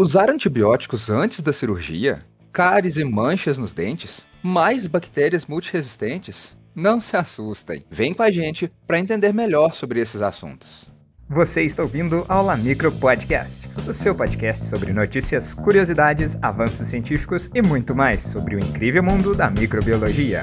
Usar antibióticos antes da cirurgia? Cáries e manchas nos dentes? Mais bactérias multiresistentes? Não se assustem. Vem com a gente para entender melhor sobre esses assuntos. Você está ouvindo Aula Micro Podcast, o seu podcast sobre notícias, curiosidades, avanços científicos e muito mais sobre o incrível mundo da microbiologia.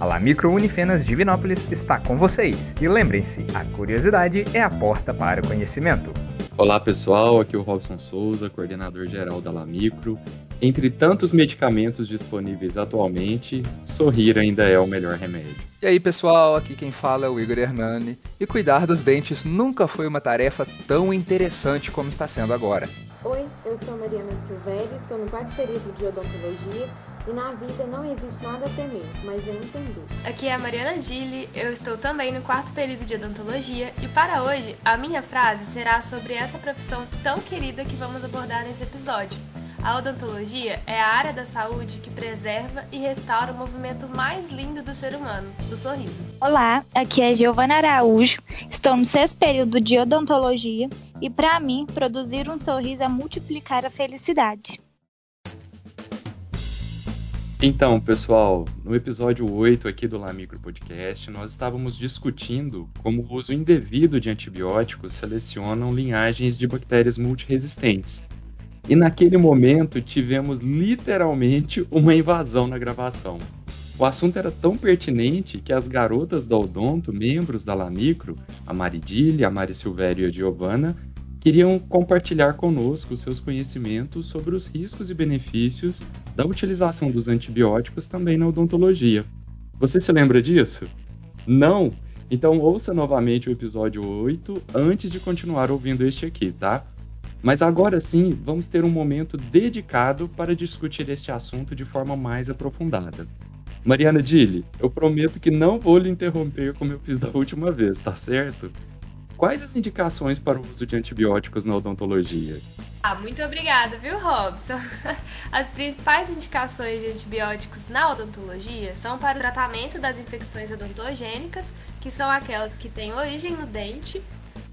A Micro Unifenas Divinópolis está com vocês. E lembrem-se, a curiosidade é a porta para o conhecimento. Olá pessoal, aqui é o Robson Souza, coordenador geral da Lamicro. Entre tantos medicamentos disponíveis atualmente, sorrir ainda é o melhor remédio. E aí pessoal, aqui quem fala é o Igor Hernani. E cuidar dos dentes nunca foi uma tarefa tão interessante como está sendo agora. Oi, eu sou Mariana Silvério, estou no quarto período de odontologia e na vida não existe nada a temer, mas eu entendo. Aqui é a Mariana Gilli, eu estou também no quarto período de odontologia e para hoje a minha frase será sobre essa profissão tão querida que vamos abordar nesse episódio. A odontologia é a área da saúde que preserva e restaura o movimento mais lindo do ser humano, do sorriso. Olá, aqui é Giovana Araújo, estou no sexto período de odontologia e para mim, produzir um sorriso é multiplicar a felicidade. Então, pessoal, no episódio 8 aqui do Lamicro Podcast, nós estávamos discutindo como o uso indevido de antibióticos selecionam linhagens de bactérias multiresistentes. E naquele momento tivemos literalmente uma invasão na gravação. O assunto era tão pertinente que as garotas da Odonto, membros da Lamicro, a Maridilha, a Mari Silvério e a Giovana, queriam compartilhar conosco seus conhecimentos sobre os riscos e benefícios da utilização dos antibióticos também na odontologia. Você se lembra disso? Não? Então ouça novamente o episódio 8 antes de continuar ouvindo este aqui, tá? Mas agora sim, vamos ter um momento dedicado para discutir este assunto de forma mais aprofundada. Mariana Dille, eu prometo que não vou lhe interromper como eu fiz da última vez, tá certo? Quais as indicações para o uso de antibióticos na odontologia? Ah, muito obrigada, viu, Robson? As principais indicações de antibióticos na odontologia são para o tratamento das infecções odontogênicas, que são aquelas que têm origem no dente,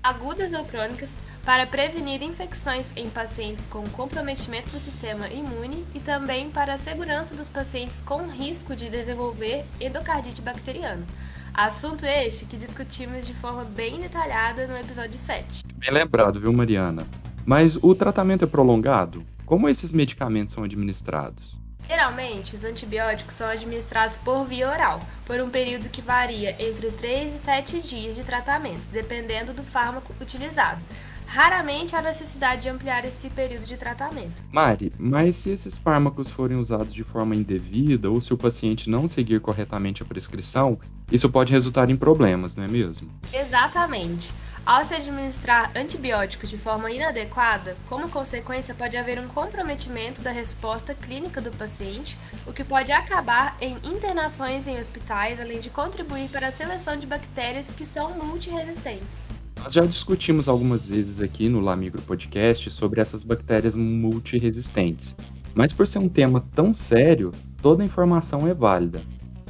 agudas ou crônicas, para prevenir infecções em pacientes com comprometimento do sistema imune e também para a segurança dos pacientes com risco de desenvolver endocardite bacteriana. Assunto este que discutimos de forma bem detalhada no episódio 7. Bem lembrado, viu, Mariana? Mas o tratamento é prolongado? Como esses medicamentos são administrados? Geralmente, os antibióticos são administrados por via oral, por um período que varia entre 3 e 7 dias de tratamento, dependendo do fármaco utilizado. Raramente há necessidade de ampliar esse período de tratamento. Mari, mas se esses fármacos forem usados de forma indevida ou se o paciente não seguir corretamente a prescrição, isso pode resultar em problemas, não é mesmo? Exatamente. Ao se administrar antibióticos de forma inadequada, como consequência pode haver um comprometimento da resposta clínica do paciente, o que pode acabar em internações em hospitais, além de contribuir para a seleção de bactérias que são multiresistentes. Nós já discutimos algumas vezes aqui no Lamigro Podcast sobre essas bactérias multiresistentes, mas por ser um tema tão sério, toda a informação é válida.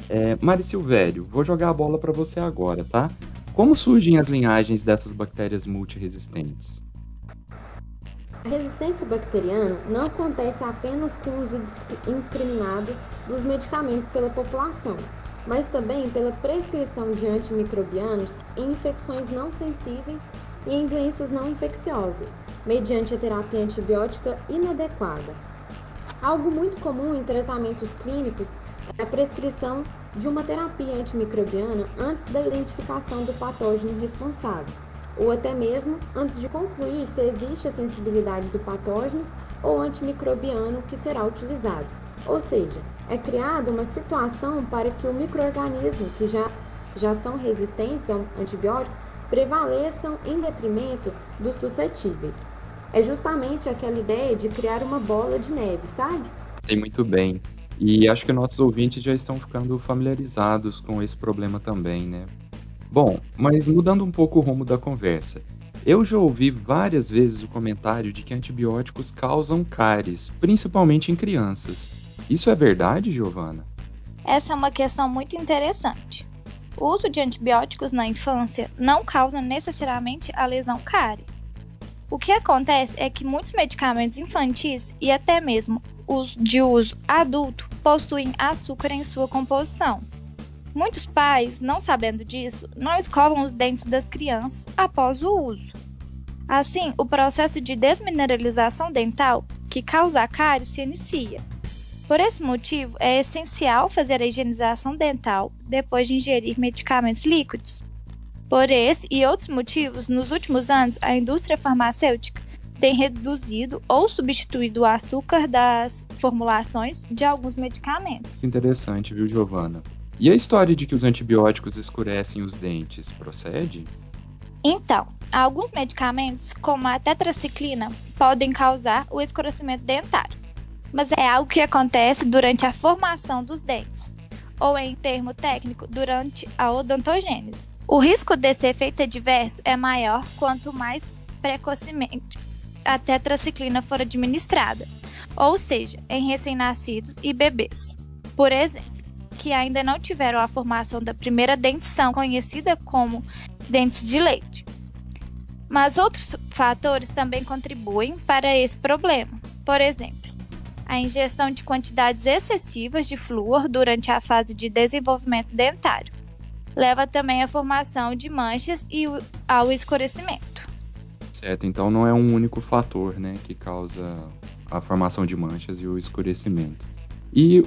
É, Mari Silvério, vou jogar a bola para você agora, tá? Como surgem as linhagens dessas bactérias multiresistentes? A resistência bacteriana não acontece apenas com o uso indiscriminado dos medicamentos pela população, mas também pela prescrição de antimicrobianos em infecções não sensíveis e em doenças não infecciosas, mediante a terapia antibiótica inadequada. Algo muito comum em tratamentos clínicos é a prescrição de uma terapia antimicrobiana antes da identificação do patógeno responsável, ou até mesmo antes de concluir se existe a sensibilidade do patógeno ou antimicrobiano que será utilizado. Ou seja, é criada uma situação para que o microorganismo que já, já são resistentes ao antibiótico prevaleçam em detrimento dos suscetíveis. É justamente aquela ideia de criar uma bola de neve, sabe? Sei muito bem. E acho que nossos ouvintes já estão ficando familiarizados com esse problema também, né? Bom, mas mudando um pouco o rumo da conversa. Eu já ouvi várias vezes o comentário de que antibióticos causam cáries, principalmente em crianças. Isso é verdade, Giovana? Essa é uma questão muito interessante. O uso de antibióticos na infância não causa necessariamente a lesão cárie. O que acontece é que muitos medicamentos infantis e até mesmo os de uso adulto possuem açúcar em sua composição. Muitos pais, não sabendo disso, não escovam os dentes das crianças após o uso. Assim, o processo de desmineralização dental que causa a cárie se inicia. Por esse motivo, é essencial fazer a higienização dental depois de ingerir medicamentos líquidos. Por esse e outros motivos, nos últimos anos, a indústria farmacêutica tem reduzido ou substituído o açúcar das formulações de alguns medicamentos. Interessante, viu, Giovana? E a história de que os antibióticos escurecem os dentes procede? Então, alguns medicamentos, como a tetraciclina, podem causar o escurecimento dentário, mas é algo que acontece durante a formação dos dentes, ou em termo técnico, durante a odontogênese. O risco desse efeito adverso é maior quanto mais precocemente a tetraciclina for administrada, ou seja, em recém-nascidos e bebês. Por exemplo, que ainda não tiveram a formação da primeira dentição, conhecida como dentes de leite. Mas outros fatores também contribuem para esse problema. Por exemplo, a ingestão de quantidades excessivas de flúor durante a fase de desenvolvimento dentário leva também à formação de manchas e ao escurecimento. Certo, então não é um único fator né, que causa a formação de manchas e o escurecimento. E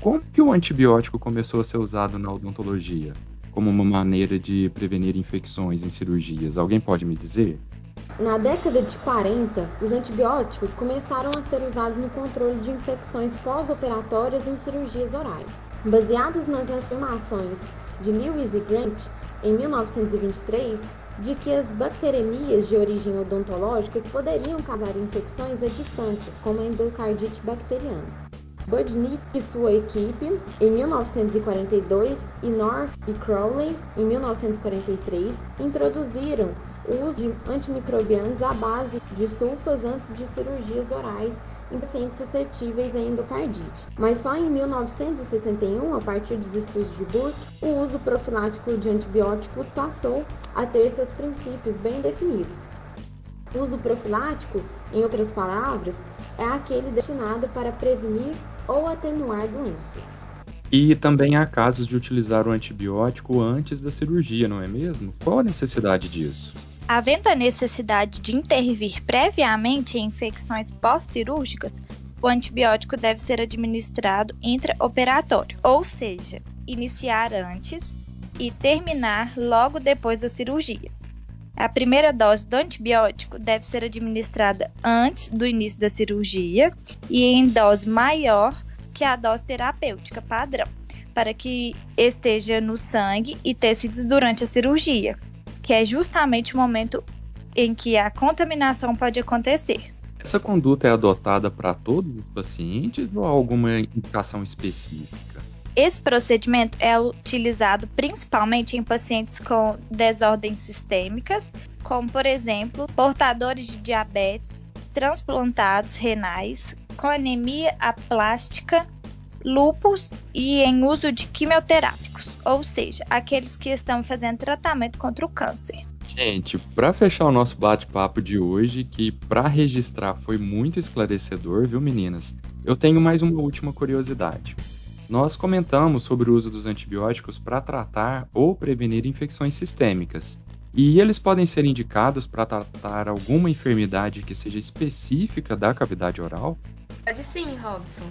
como que o antibiótico começou a ser usado na odontologia? Como uma maneira de prevenir infecções em cirurgias? Alguém pode me dizer? Na década de 40, os antibióticos começaram a ser usados no controle de infecções pós-operatórias em cirurgias orais. Baseados nas afirmações de Lewis e Grant, em 1923, de que as bacteremias de origem odontológica poderiam causar infecções à distância, como a endocardite bacteriana. Budnick e sua equipe em 1942 e North e Crowley em 1943 introduziram o uso de antimicrobianos à base de sulfas antes de cirurgias orais em pacientes suscetíveis a endocardite. Mas só em 1961, a partir dos estudos de Burke, o uso profilático de antibióticos passou a ter seus princípios bem definidos. O uso profilático, em outras palavras, é aquele destinado para prevenir ou atenuar doenças. E também há casos de utilizar o antibiótico antes da cirurgia, não é mesmo? Qual a necessidade disso? Havendo a necessidade de intervir previamente em infecções pós-cirúrgicas, o antibiótico deve ser administrado intraoperatório, ou seja, iniciar antes e terminar logo depois da cirurgia. A primeira dose do antibiótico deve ser administrada antes do início da cirurgia e em dose maior que a dose terapêutica padrão, para que esteja no sangue e tecidos durante a cirurgia, que é justamente o momento em que a contaminação pode acontecer. Essa conduta é adotada para todos os pacientes ou alguma indicação específica? Esse procedimento é utilizado principalmente em pacientes com desordens sistêmicas, como por exemplo, portadores de diabetes, transplantados renais, com anemia aplástica, lupus e em uso de quimioterápicos, ou seja, aqueles que estão fazendo tratamento contra o câncer. Gente, para fechar o nosso bate-papo de hoje, que para registrar foi muito esclarecedor, viu, meninas? Eu tenho mais uma última curiosidade. Nós comentamos sobre o uso dos antibióticos para tratar ou prevenir infecções sistêmicas. E eles podem ser indicados para tratar alguma enfermidade que seja específica da cavidade oral? Pode sim, Robson.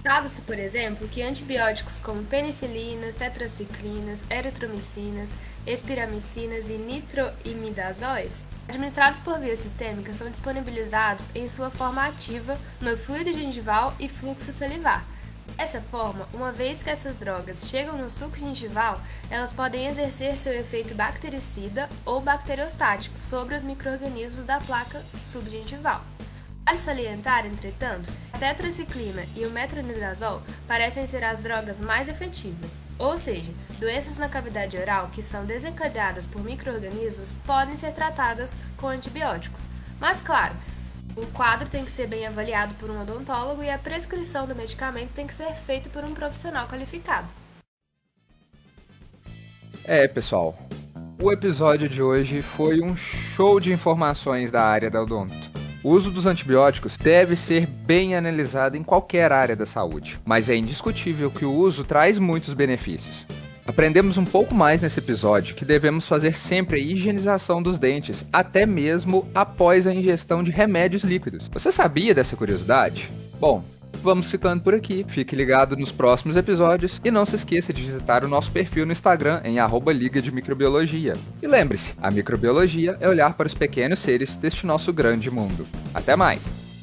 Sabe-se, por exemplo, que antibióticos como penicilinas, tetraciclinas, eritromicinas, espiramicinas e nitroimidazóis, administrados por via sistêmica, são disponibilizados em sua forma ativa no fluido gengival e fluxo salivar, Dessa forma, uma vez que essas drogas chegam no suco gengival, elas podem exercer seu efeito bactericida ou bacteriostático sobre os microrganismos da placa subgengival. Vale salientar, entretanto, a tetraciclina e o metronidazol parecem ser as drogas mais efetivas, ou seja, doenças na cavidade oral que são desencadeadas por microrganismos podem ser tratadas com antibióticos. Mas claro, o quadro tem que ser bem avaliado por um odontólogo e a prescrição do medicamento tem que ser feita por um profissional qualificado. É, pessoal. O episódio de hoje foi um show de informações da área da odonto. O uso dos antibióticos deve ser bem analisado em qualquer área da saúde, mas é indiscutível que o uso traz muitos benefícios. Aprendemos um pouco mais nesse episódio que devemos fazer sempre a higienização dos dentes, até mesmo após a ingestão de remédios líquidos. Você sabia dessa curiosidade? Bom, vamos ficando por aqui. Fique ligado nos próximos episódios e não se esqueça de visitar o nosso perfil no Instagram em Liga de Microbiologia. E lembre-se, a microbiologia é olhar para os pequenos seres deste nosso grande mundo. Até mais!